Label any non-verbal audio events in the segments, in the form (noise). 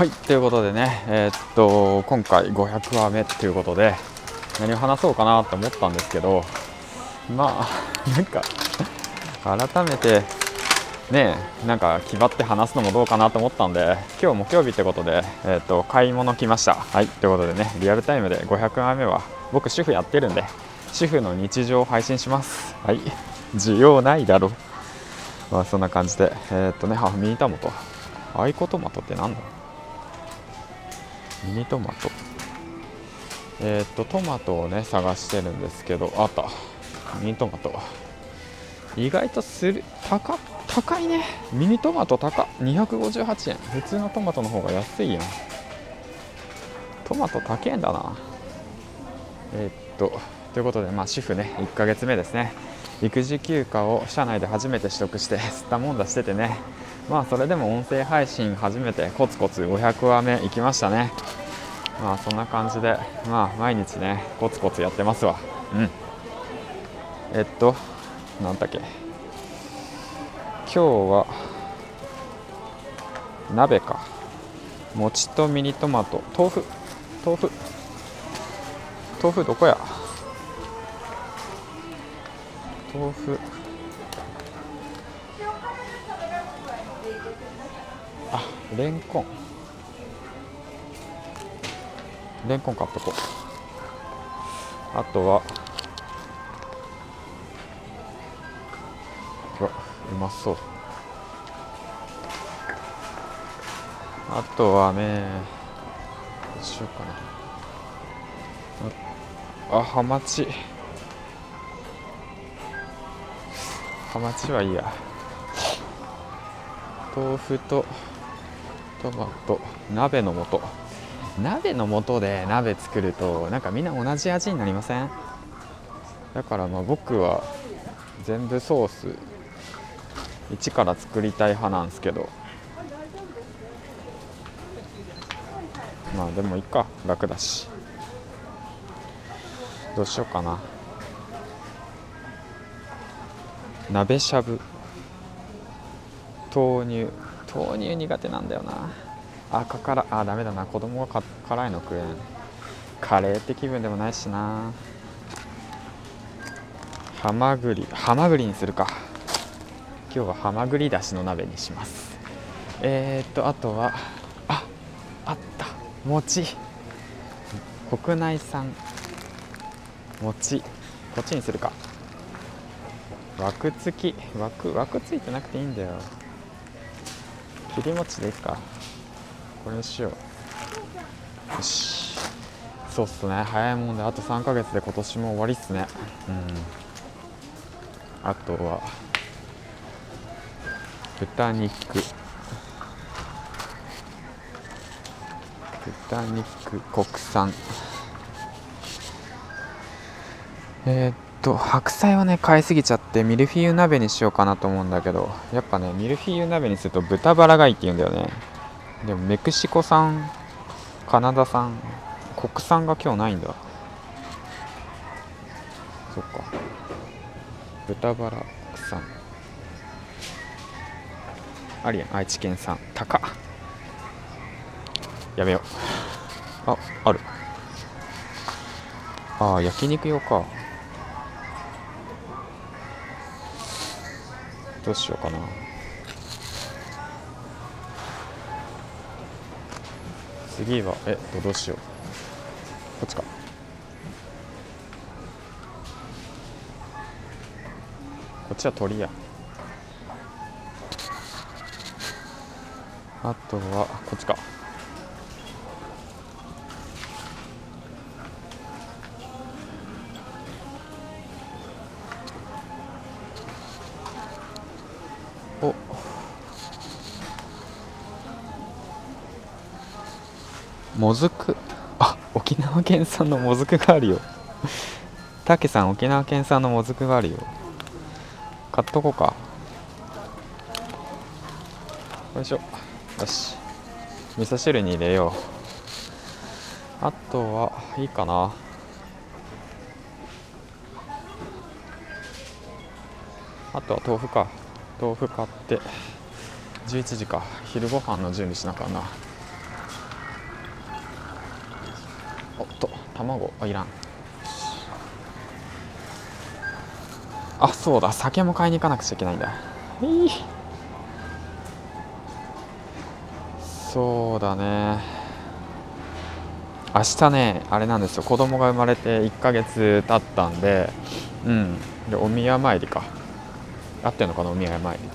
はいということでねえー、っと今回500話目ということで何を話そうかなと思ったんですけどまあ (laughs) なんか改めてねなんか気張って話すのもどうかなと思ったんで今日木曜日ってことで、えー、と買い物来ました。はいということでねリアルタイムで500話目は僕主婦やってるんで主婦の日常を配信します。はい需要ないだろ。まあそんな感じでえっ、とねあミニトマト。アイコトマトってなんだミニトマト。えっ、とトマトをね探してるんですけどあった。ミニトマト。意外とする高高いね。ミニトマト高258円。普通のトマトの方が安いやん。トマト高えんだな。えー、っとということでまあ主婦ね1ヶ月目ですね。育児休暇を社内で初めて取得して吸ったもんだしててね。まあそれでも音声配信初めてコツコツ500話目行きましたね。まあそんな感じでまあ毎日ねコツコツやってますわ。うん。えっとなんだっけ。今日は鍋か。餅とミニトマト。豆腐。豆腐。豆腐どこや。豆腐。レンコン。レンコン買っとこう。あとはうわうまそう。あとはねどうしようかな。あハマチ。ハマチはいいや。豆腐とトマト鍋の素鍋の素で鍋作るとなんかみんな同じ味になりません？だからまあ僕は全部ソース一から作りたい派なんですけど。まあでもいいか楽だし。どうしようかな。鍋しゃぶ。豆乳。豆乳苦手なんだよな。赤からあダメだな。子供が辛いの食えん。カレーって気分でもないしな。ハマグリハマグリにするか。今日はハマグリだしの鍋にします。えー、っとあとはああった。餅。国内産。餅。こっちにするか。枠付き。枠枠ついてなくていいんだよ。切り餅でいいか。これにしよう。よし。そうっすね。早いもんであと3ヶ月で今年も終わりっすね。うん。あとは豚肉。豚肉国産。えー、っと白菜はね買いすぎちゃってミルフィーユ鍋にしようかなと思うんだけどやっぱねミルフィーユ鍋にすると豚バラがいいって言うんだよね。でもメキシコ産カナダ産国産が今日ないんだ。そっか。豚バラ国産ありやん愛知県産。高っ。やめよう。あある。ああ焼肉用か。どうしようかな。次はえっとどうしよう。こっちか。こっちは鳥や。あとはこっちか。もずく？あ沖縄県産のもずくがあるよ。たけさん沖縄県産のもずくがあるよ。買っとこうか。よいしょ。よし。味噌汁に入れよう。あとはいいかな。あとは豆腐か。豆腐買って11時か。昼ご飯の準備しなきゃな。おっと卵あいらん。あそうだ酒も買いに行かなくちゃいけないんだ。そうだね。明日ねあれなんですよ。子供が生まれて1ヶ月経ったんでうん。でお宮参りか。合ってんのかなお宮参りで。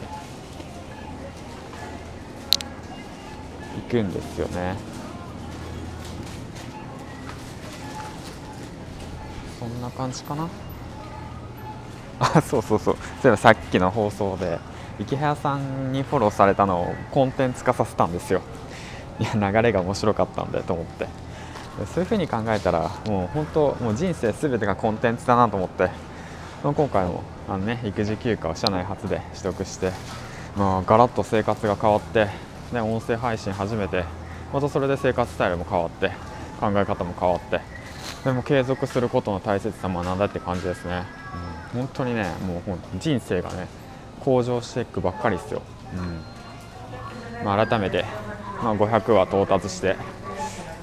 行くんですよね。そんな感じかな。あそうそうそう。そういえばさっきの放送で池早さんにフォローされたのをコンテンツ化させたんですよ。いや流れが面白かったんでと思って。そういうふうに考えたらもう本当もう人生すべてがコンテンツだなと思って。今回もあの、ね、育児休暇を社内初で取得して、まあ、ガラッと生活が変わって、ね、音声配信始めてまたそれで生活スタイルも変わって考え方も変わってでも継続することの大切さも学んだって感じですね、うん、本当にねもう人生がね向上していくばっかりですよ、うん。まあ、改めて、まあ、500は到達して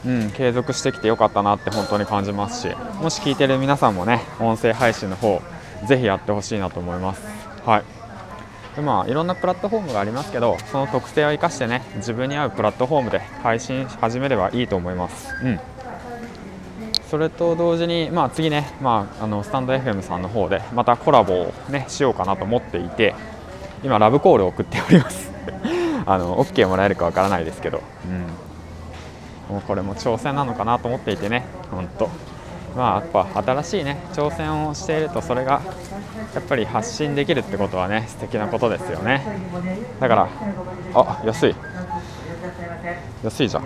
うん、継続してきてよかったなって本当に感じますしもし聞いてる皆さんもね音声配信の方ぜひやってほしいなと思います。はい。でまあ、いろんなプラットフォームがありますけどその特性を生かしてね自分に合うプラットフォームで配信始めればいいと思います。うん。それと同時に、まあ、次ね、まあ、あのスタンド FM さんの方でまたコラボを、ね、しようかなと思っていて今、ラブコールを送っております。(laughs) あの OK もらえるかわからないですけど、うん、もうこれも挑戦なのかなと思っていてね、本当。まあ、やっぱ新しいね挑戦をしているとそれがやっぱり発信できるってことはね素敵なことですよね。だからあ安い。安いじゃん。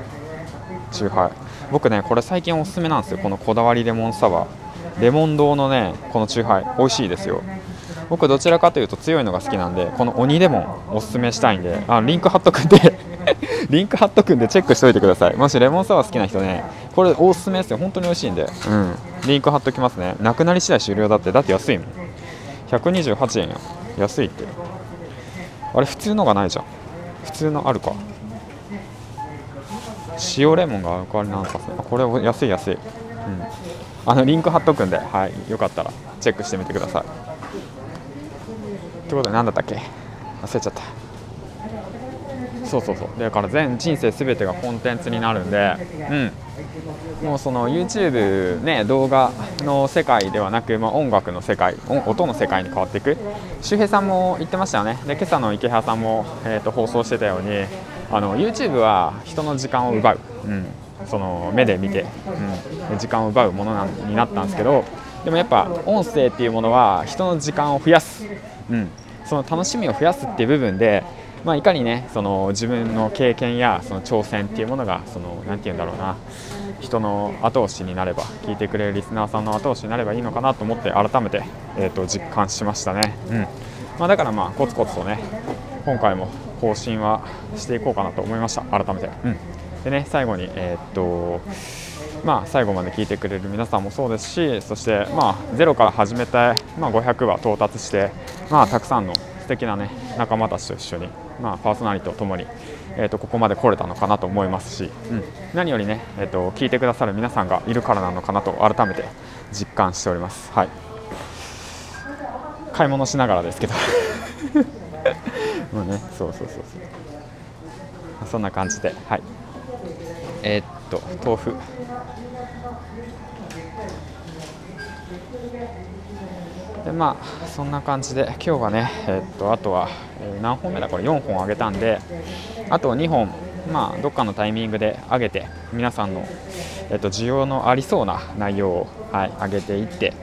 チューハイ僕ねこれ最近おすすめなんですよ。このこだわりレモンサワー。レモン堂のねこのチューハイ美味しいですよ。僕どちらかというと強いのが好きなんでこの鬼レモンおすすめしたいんで。あリンク貼っとくんで。(laughs) リンク貼っとくんでチェックしておいてください。もしレモンサワー好きな人ねこれおすすめですよ。本当に美味しいんで。うん。リンク貼っときますね。なくなり次第終了だって。だって安いもん。128円や安いって。あれ普通のがないじゃん。普通のあるか。塩レモンが代わりなんかこれ安い安い。うん。あのリンク貼っとくんではい。よかったらチェックしてみてください。ってことで何だったっけ？忘れちゃった。そうそうそう。だから全人生全てがコンテンツになるんでうん。もうその YouTube ね動画の世界ではなく、まあ、音楽の世界音の世界に変わっていく。周平さんも言ってましたよね。で今朝の池原さんも、えーと、放送してたようにあの YouTube は人の時間を奪う、うん、その目で見て、うん、時間を奪うものなになったんですけどでもやっぱ音声っていうものは人の時間を増やす、うん、その楽しみを増やすっていう部分でまあ、いかにねその自分の経験やその挑戦っていうものがそのなて言うんだろうな人の後押しになれば聞いてくれるリスナーさんの後押しになればいいのかなと思って改めて、えー、と実感しましたね、うん。まあ、だからまあコツコツとね今回も更新はしていこうかなと思いました。改めて、うん、でね最後にえっ、とまあ、最後まで聞いてくれる皆さんもそうですしそして、まあ、ゼロから始めて、まあ、500は到達して、まあ、たくさんの素敵なね仲間たちと一緒にまあ、パーソナリティとともに、えー、とここまで来れたのかなと思いますし、うん、何よりね、えー、と聞いてくださる皆さんがいるからなのかなと改めて実感しております。はい。買い物しながらですけど。もうね。そうそうそうそう。そんな感じで。はい。えー、っと豆腐。でまあそんな感じで今日はね、えー、っとあとは、えー、何本目だ？これ4本あげたんであと2本まあどっかのタイミングで上げて皆さんの、え、っと需要のありそうな内容を、はい、上げていって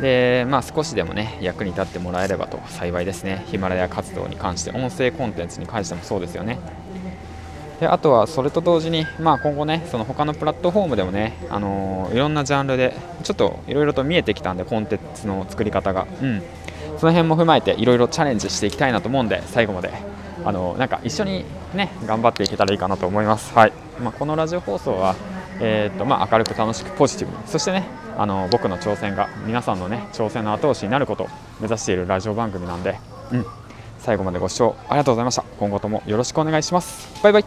でまあ少しでもね役に立ってもらえればと幸いですね。ヒマラヤ活動に関して音声コンテンツに関してもそうですよね。であとはそれと同時に、まあ、今後ねその他のプラットフォームでもね、あのー、いろんなジャンルでちょっといろいろと見えてきたんでコンテンツの作り方が、うん、その辺も踏まえていろいろチャレンジしていきたいなと思うんで最後まで、あのー、なんか一緒にね頑張っていけたらいいかなと思います。はい。まあ、このラジオ放送はえーとまあ、明るく楽しくポジティブにそしてねあの僕の挑戦が皆さんのね挑戦の後押しになることを目指しているラジオ番組なんで、うん、最後までご視聴ありがとうございました。今後ともよろしくお願いします。バイバイ。